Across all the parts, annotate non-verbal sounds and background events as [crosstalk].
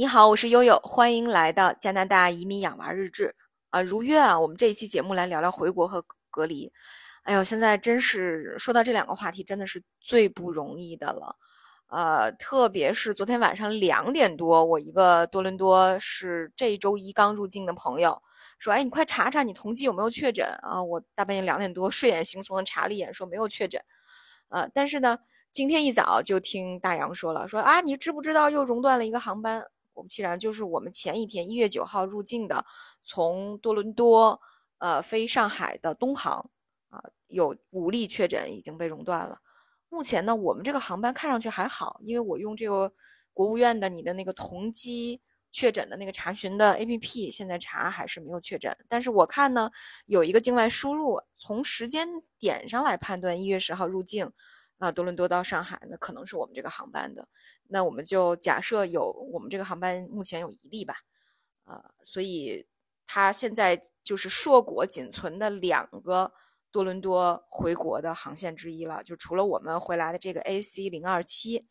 你好，我是悠悠，欢迎来到加拿大移民养娃日志啊。如约啊，我们这一期节目来聊聊回国和隔离。哎呦，现在真是说到这两个话题，真的是最不容易的了。呃，特别是昨天晚上两点多，我一个多伦多是这周一刚入境的朋友说：“哎，你快查查你同济有没有确诊啊？”我大半夜两点多睡眼惺忪的查了一眼，说没有确诊。呃，但是呢，今天一早就听大洋说了，说啊，你知不知道又熔断了一个航班？果不其然，就是我们前一天一月九号入境的，从多伦多呃飞上海的东航啊，有五例确诊已经被熔断了。目前呢，我们这个航班看上去还好，因为我用这个国务院的你的那个同机确诊的那个查询的 APP，现在查还是没有确诊。但是我看呢，有一个境外输入，从时间点上来判断，一月十号入境啊，多伦多到上海，那可能是我们这个航班的。那我们就假设有我们这个航班目前有一例吧，呃，所以它现在就是硕果仅存的两个多伦多回国的航线之一了，就除了我们回来的这个 AC 零二七，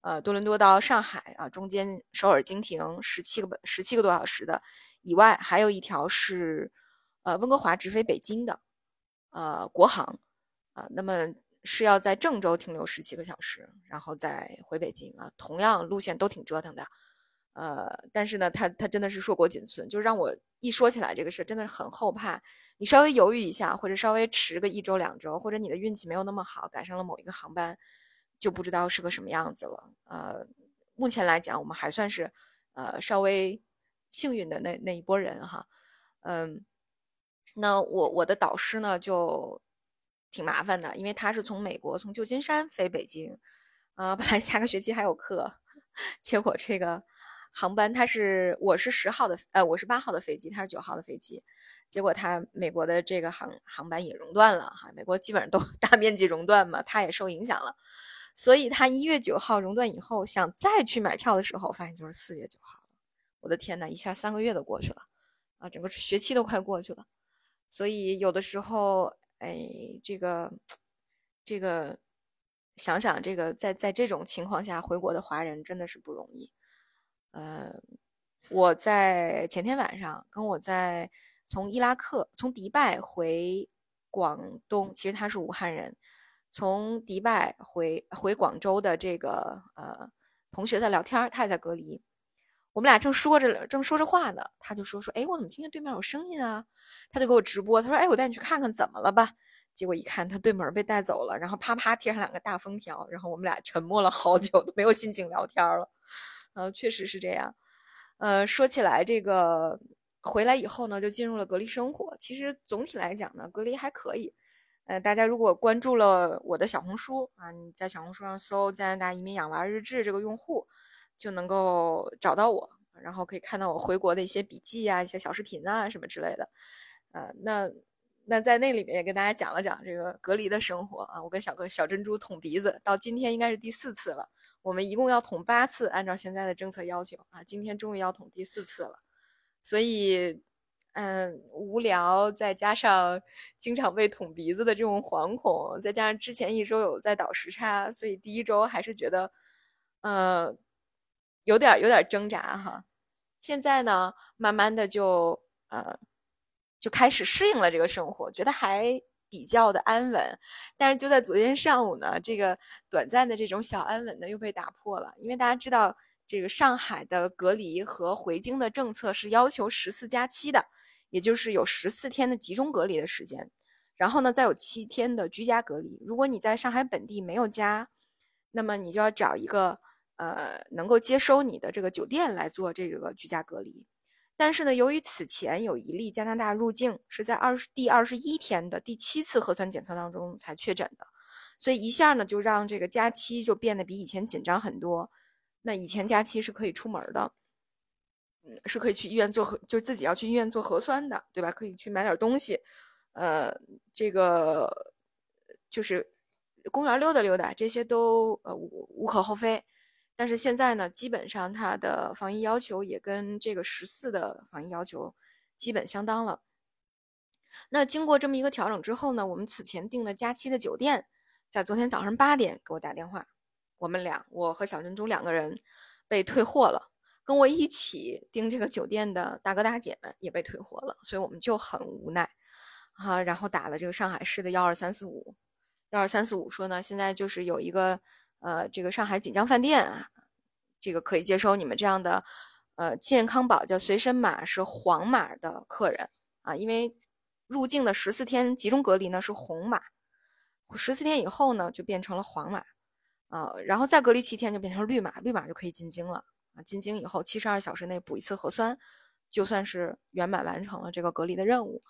呃，多伦多到上海啊，中间首尔经停十七个十七个多小时的以外，还有一条是呃温哥华直飞北京的，呃国航啊，那么。是要在郑州停留十七个小时，然后再回北京啊。同样路线都挺折腾的，呃，但是呢，他他真的是硕果仅存，就让我一说起来这个事，真的是很后怕。你稍微犹豫一下，或者稍微迟个一周两周，或者你的运气没有那么好，赶上了某一个航班，就不知道是个什么样子了。呃，目前来讲，我们还算是呃稍微幸运的那那一波人哈。嗯，那我我的导师呢就。挺麻烦的，因为他是从美国从旧金山飞北京，啊，本来下个学期还有课，[laughs] 结果这个航班他是我是十号的，呃，我是八号的飞机，他是九号的飞机，结果他美国的这个航航班也熔断了哈，美国基本上都 [laughs] 大面积熔断嘛，他也受影响了，所以他一月九号熔断以后，想再去买票的时候，发现就是四月九号了，我的天呐，一下三个月都过去了，啊，整个学期都快过去了，所以有的时候。哎，这个，这个，想想这个，在在这种情况下回国的华人真的是不容易。呃，我在前天晚上跟我在从伊拉克从迪拜回广东，其实他是武汉人，从迪拜回回广州的这个呃同学在聊天，他也在隔离。我们俩正说着正说着话呢，他就说说，哎，我怎么听见对面有声音啊？他就给我直播，他说，哎，我带你去看看怎么了吧？结果一看，他对门被带走了，然后啪啪贴上两个大封条，然后我们俩沉默了好久，都没有心情聊天了。呃，确实是这样。呃，说起来，这个回来以后呢，就进入了隔离生活。其实总体来讲呢，隔离还可以。呃，大家如果关注了我的小红书啊，你在小红书上搜“加拿大移民养娃日志”这个用户。就能够找到我，然后可以看到我回国的一些笔记啊、一些小视频啊什么之类的。呃，那那在那里面也跟大家讲了讲这个隔离的生活啊。我跟小哥小珍珠捅鼻子，到今天应该是第四次了。我们一共要捅八次，按照现在的政策要求啊，今天终于要捅第四次了。所以，嗯，无聊，再加上经常被捅鼻子的这种惶恐，再加上之前一周有在倒时差，所以第一周还是觉得，呃。有点有点挣扎哈，现在呢，慢慢的就呃就开始适应了这个生活，觉得还比较的安稳。但是就在昨天上午呢，这个短暂的这种小安稳呢又被打破了，因为大家知道这个上海的隔离和回京的政策是要求十四加七的，也就是有十四天的集中隔离的时间，然后呢再有七天的居家隔离。如果你在上海本地没有家，那么你就要找一个。呃，能够接收你的这个酒店来做这个居家隔离，但是呢，由于此前有一例加拿大入境是在二十第二十一天的第七次核酸检测当中才确诊的，所以一下呢就让这个假期就变得比以前紧张很多。那以前假期是可以出门的，嗯，是可以去医院做核，就自己要去医院做核酸的，对吧？可以去买点东西，呃，这个就是公园溜达溜达，这些都呃无无可厚非。但是现在呢，基本上它的防疫要求也跟这个十四的防疫要求基本相当了。那经过这么一个调整之后呢，我们此前订的假期的酒店，在昨天早上八点给我打电话，我们俩，我和小珍珠两个人被退货了。跟我一起订这个酒店的大哥大姐们也被退货了，所以我们就很无奈啊。然后打了这个上海市的幺二三四五，幺二三四五说呢，现在就是有一个呃，这个上海锦江饭店啊，这个可以接收你们这样的呃健康宝叫随身码是黄码的客人啊，因为入境的十四天集中隔离呢是红码，十四天以后呢就变成了黄码。啊，然后再隔离七天就变成绿码，绿码就可以进京了啊！进京以后七十二小时内补一次核酸，就算是圆满完成了这个隔离的任务。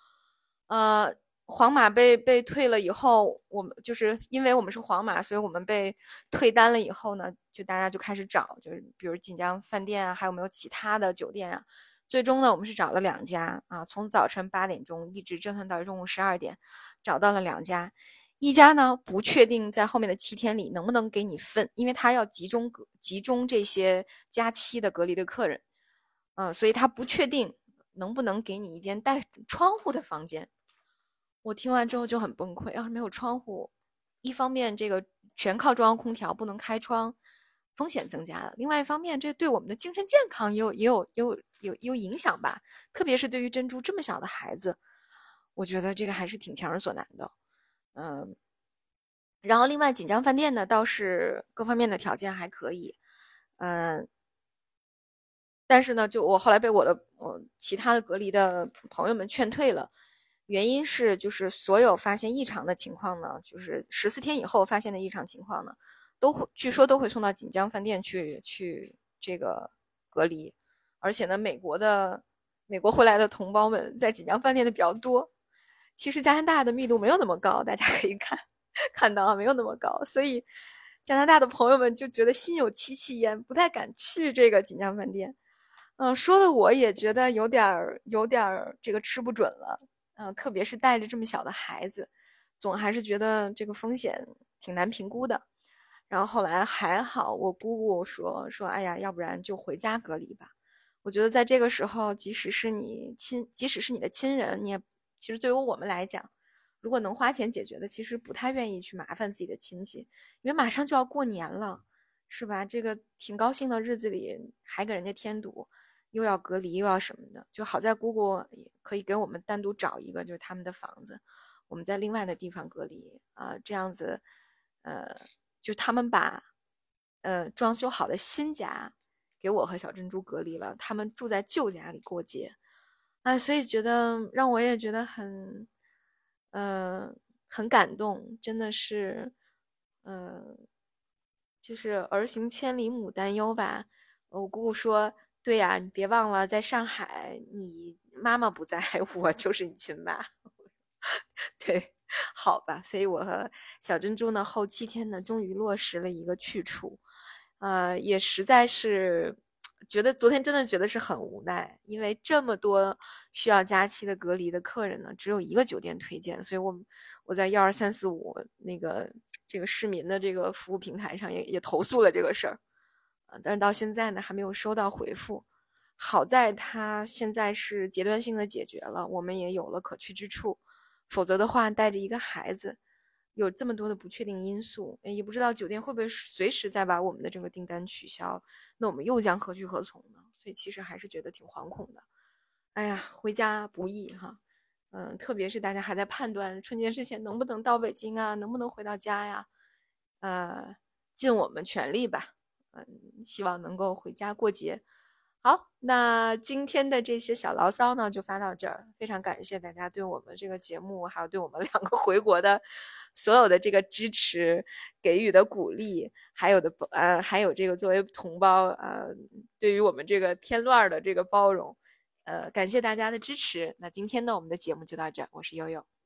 呃，皇马被被退了以后，我们就是因为我们是皇马，所以我们被退单了以后呢，就大家就开始找，就是比如锦江饭店啊，还有没有其他的酒店啊？最终呢，我们是找了两家啊，从早晨八点钟一直折腾到中午十二点，找到了两家。一家呢不确定在后面的七天里能不能给你分，因为他要集中隔集中这些加期的隔离的客人，嗯，所以他不确定能不能给你一间带窗户的房间。我听完之后就很崩溃，要是没有窗户，一方面这个全靠中央空调不能开窗，风险增加了；另外一方面，这对我们的精神健康也有也有也有有有影响吧，特别是对于珍珠这么小的孩子，我觉得这个还是挺强人所难的。嗯，然后另外锦江饭店呢，倒是各方面的条件还可以，嗯，但是呢，就我后来被我的呃其他的隔离的朋友们劝退了，原因是就是所有发现异常的情况呢，就是十四天以后发现的异常情况呢，都会据说都会送到锦江饭店去去这个隔离，而且呢，美国的美国回来的同胞们在锦江饭店的比较多。其实加拿大的密度没有那么高，大家可以看看到啊，没有那么高，所以加拿大的朋友们就觉得心有戚戚焉，不太敢去这个锦江饭店。嗯，说的我也觉得有点儿有点儿这个吃不准了。嗯，特别是带着这么小的孩子，总还是觉得这个风险挺难评估的。然后后来还好，我姑姑说说，哎呀，要不然就回家隔离吧。我觉得在这个时候，即使是你亲，即使是你的亲人，你也。其实，对于我们来讲，如果能花钱解决的，其实不太愿意去麻烦自己的亲戚，因为马上就要过年了，是吧？这个挺高兴的日子里，还给人家添堵，又要隔离，又要什么的。就好在姑姑可以给我们单独找一个，就是他们的房子，我们在另外的地方隔离啊，这样子，呃，就他们把，呃，装修好的新家给我和小珍珠隔离了，他们住在旧家里过节。啊，所以觉得让我也觉得很，呃，很感动，真的是，呃，就是儿行千里母担忧吧。我姑姑说：“对呀，你别忘了，在上海，你妈妈不在，[laughs] 我就是你亲妈。[laughs] ”对，好吧。所以我和小珍珠呢，后七天呢，终于落实了一个去处，呃，也实在是。觉得昨天真的觉得是很无奈，因为这么多需要假期的隔离的客人呢，只有一个酒店推荐，所以我我在幺二三四五那个这个市民的这个服务平台上也也投诉了这个事儿，但是到现在呢还没有收到回复。好在他现在是阶段性的解决了，我们也有了可去之处，否则的话带着一个孩子。有这么多的不确定因素，也不知道酒店会不会随时再把我们的这个订单取消，那我们又将何去何从呢？所以其实还是觉得挺惶恐的。哎呀，回家不易哈，嗯，特别是大家还在判断春节之前能不能到北京啊，能不能回到家呀，呃，尽我们全力吧，嗯，希望能够回家过节。好，那今天的这些小牢骚呢，就发到这儿。非常感谢大家对我们这个节目，还有对我们 [laughs] 两个回国的所有的这个支持、给予的鼓励，还有的呃，还有这个作为同胞呃，对于我们这个添乱的这个包容，呃，感谢大家的支持。那今天呢，我们的节目就到这儿，我是悠悠。